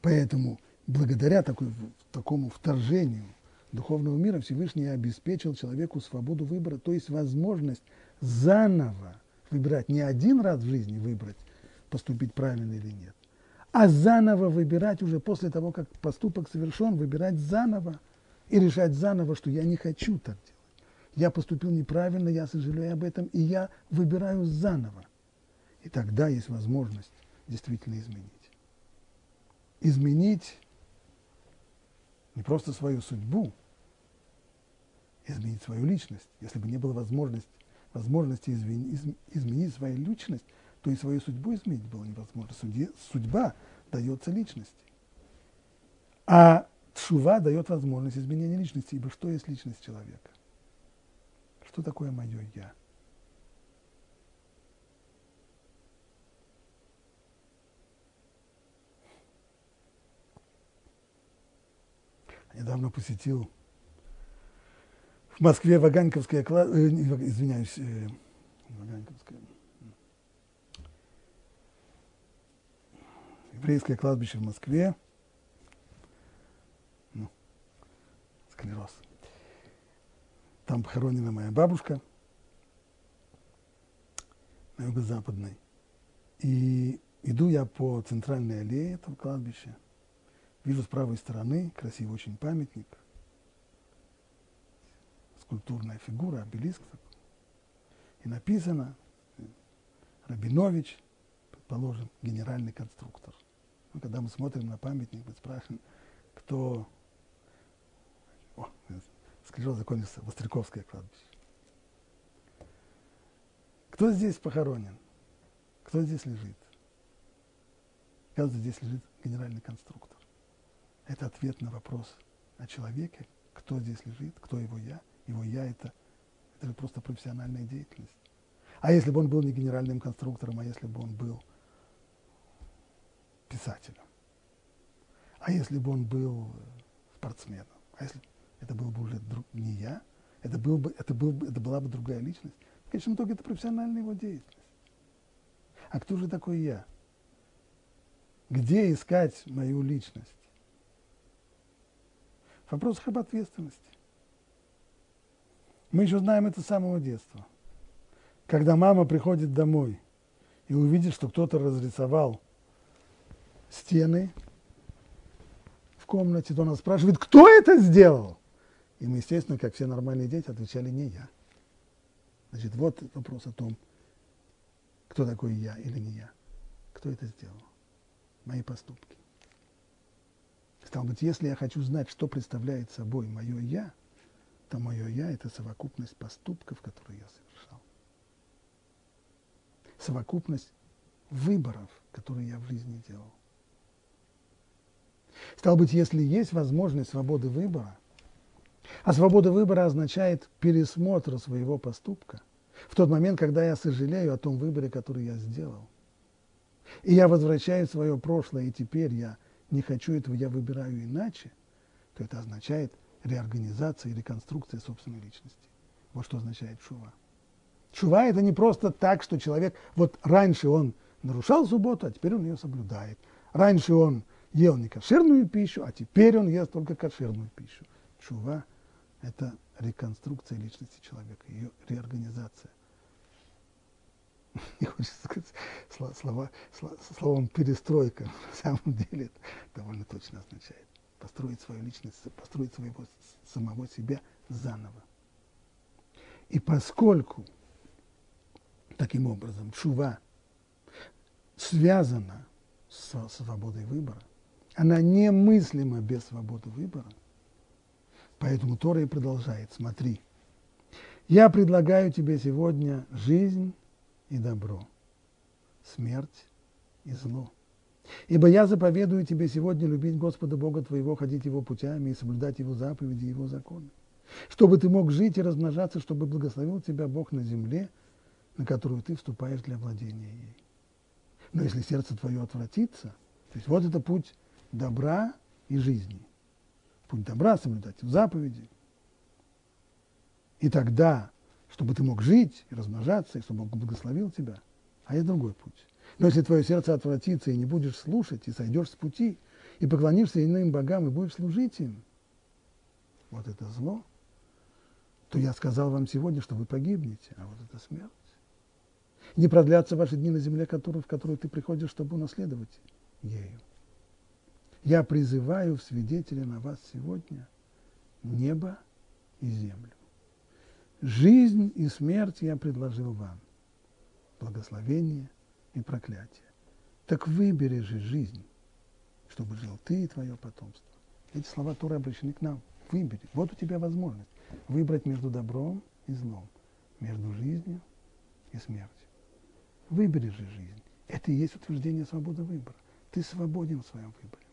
Поэтому благодаря такой, такому вторжению духовного мира Всевышний обеспечил человеку свободу выбора, то есть возможность заново выбирать, не один раз в жизни выбрать, поступить правильно или нет, а заново выбирать уже после того, как поступок совершен, выбирать заново и решать заново, что я не хочу так делать. Я поступил неправильно, я сожалею об этом, и я выбираю заново. И тогда есть возможность действительно изменить. Изменить не просто свою судьбу, изменить свою личность. Если бы не было возможности, возможности изменить, изменить свою личность, то и свою судьбу изменить было невозможно. Судья, судьба дается личности. А Тшува дает возможность изменения личности, ибо что есть личность человека? Что такое мое «я»? Недавно посетил в Москве Ваганьковское э, извиняюсь, э, Ваганьковское, еврейское кладбище в Москве, ну, склероз. Там похоронена моя бабушка на юго-западной. И иду я по центральной аллее этого кладбища. Вижу с правой стороны красивый очень памятник, скульптурная фигура, обелиск. И написано Рабинович, предположим, генеральный конструктор. Ну, когда мы смотрим на памятник, мы спрашиваем, кто... О, Скрижал закончился, Востряковское кладбище. Кто здесь похоронен? Кто здесь лежит? Оказывается, здесь лежит генеральный конструктор. Это ответ на вопрос о человеке, кто здесь лежит, кто его я. Его я это, это же просто профессиональная деятельность. А если бы он был не генеральным конструктором, а если бы он был писателем? А если бы он был спортсменом? А если это был бы уже друг, не я, это, был бы, это, был бы, это была бы другая личность. В конечном итоге это профессиональная его деятельность. А кто же такой я? Где искать мою личность? В вопросах об ответственности. Мы еще знаем это с самого детства. Когда мама приходит домой и увидит, что кто-то разрисовал стены в комнате, то она спрашивает, кто это сделал? И мы, естественно, как все нормальные дети, отвечали не я. Значит, вот вопрос о том, кто такой я или не я. Кто это сделал? Мои поступки. Стало быть, если я хочу знать, что представляет собой мое «я», то мое «я» – это совокупность поступков, которые я совершал. Совокупность выборов, которые я в жизни делал. Стало быть, если есть возможность свободы выбора – а свобода выбора означает пересмотр своего поступка в тот момент, когда я сожалею о том выборе, который я сделал. И я возвращаю свое прошлое, и теперь я не хочу этого, я выбираю иначе, то это означает реорганизация и реконструкция собственной личности. Вот что означает шува. Шува – это не просто так, что человек, вот раньше он нарушал субботу, а теперь он ее соблюдает. Раньше он ел не кошерную пищу, а теперь он ест только кошерную пищу. Шува – это реконструкция личности человека, ее реорганизация. Не хочется сказать слова, слова, словом перестройка, на самом деле это довольно точно означает. Построить свою личность, построить своего самого себя заново. И поскольку таким образом шува связана с свободой выбора, она немыслима без свободы выбора – Поэтому Тора и продолжает, смотри. Я предлагаю тебе сегодня жизнь и добро, смерть и зло. Ибо я заповедую тебе сегодня любить Господа Бога твоего, ходить Его путями и соблюдать Его заповеди и Его законы. Чтобы ты мог жить и размножаться, чтобы благословил тебя Бог на земле, на которую ты вступаешь для владения ей. Но если сердце твое отвратится, то есть вот это путь добра и жизни. Путь добра соблюдать заповеди. И тогда, чтобы ты мог жить и размножаться, и чтобы Бог благословил тебя, а есть другой путь. Но если твое сердце отвратится, и не будешь слушать, и сойдешь с пути, и поклонишься иным богам, и будешь служить им, вот это зло, то я сказал вам сегодня, что вы погибнете, а вот это смерть. Не продлятся ваши дни на земле, которую, в которую ты приходишь, чтобы унаследовать ею. Я призываю в свидетели на вас сегодня небо и землю. Жизнь и смерть я предложил вам, благословение и проклятие. Так выбери же жизнь, чтобы жил ты и твое потомство. Эти слова Туры обращены к нам. Выбери. Вот у тебя возможность выбрать между добром и злом, между жизнью и смертью. Выбери же жизнь. Это и есть утверждение свободы выбора. Ты свободен в своем выборе.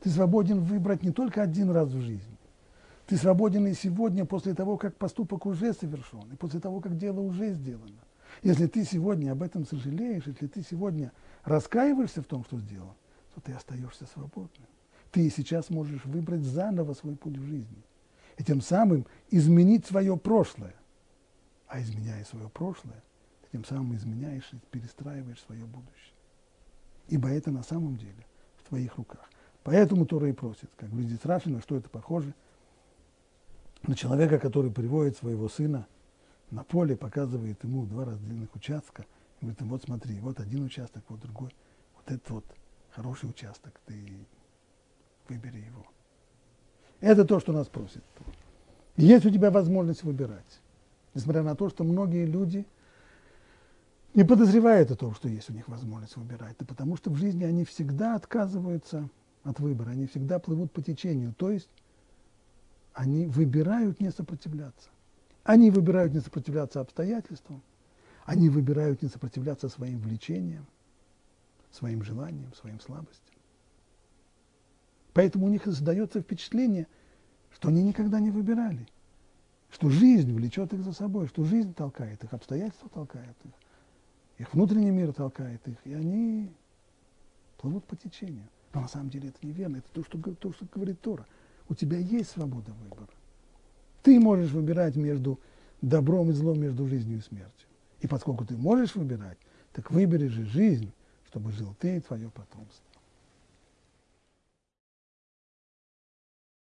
Ты свободен выбрать не только один раз в жизни. Ты свободен и сегодня, после того, как поступок уже совершен, и после того, как дело уже сделано. Если ты сегодня об этом сожалеешь, если ты сегодня раскаиваешься в том, что сделал, то ты остаешься свободным. Ты сейчас можешь выбрать заново свой путь в жизни. И тем самым изменить свое прошлое. А изменяя свое прошлое, ты тем самым изменяешь и перестраиваешь свое будущее. Ибо это на самом деле в твоих руках. Поэтому Тора и просит, как говорит Рафи, на что это похоже, на человека, который приводит своего сына на поле, показывает ему два раздельных участка, и говорит, вот смотри, вот один участок, вот другой, вот этот вот хороший участок, ты выбери его. Это то, что нас просит. Есть у тебя возможность выбирать. Несмотря на то, что многие люди не подозревают о том, что есть у них возможность выбирать. Да потому что в жизни они всегда отказываются от выбора, они всегда плывут по течению. То есть они выбирают не сопротивляться. Они выбирают не сопротивляться обстоятельствам, они выбирают не сопротивляться своим влечениям, своим желаниям, своим слабостям. Поэтому у них создается впечатление, что они никогда не выбирали, что жизнь влечет их за собой, что жизнь толкает их, обстоятельства толкают их, их внутренний мир толкает их, и они плывут по течению. Но на самом деле это неверно, это то, что, то, что говорит Тора. У тебя есть свобода выбора. Ты можешь выбирать между добром и злом, между жизнью и смертью. И поскольку ты можешь выбирать, так выбери же жизнь, чтобы жил ты и твое потомство.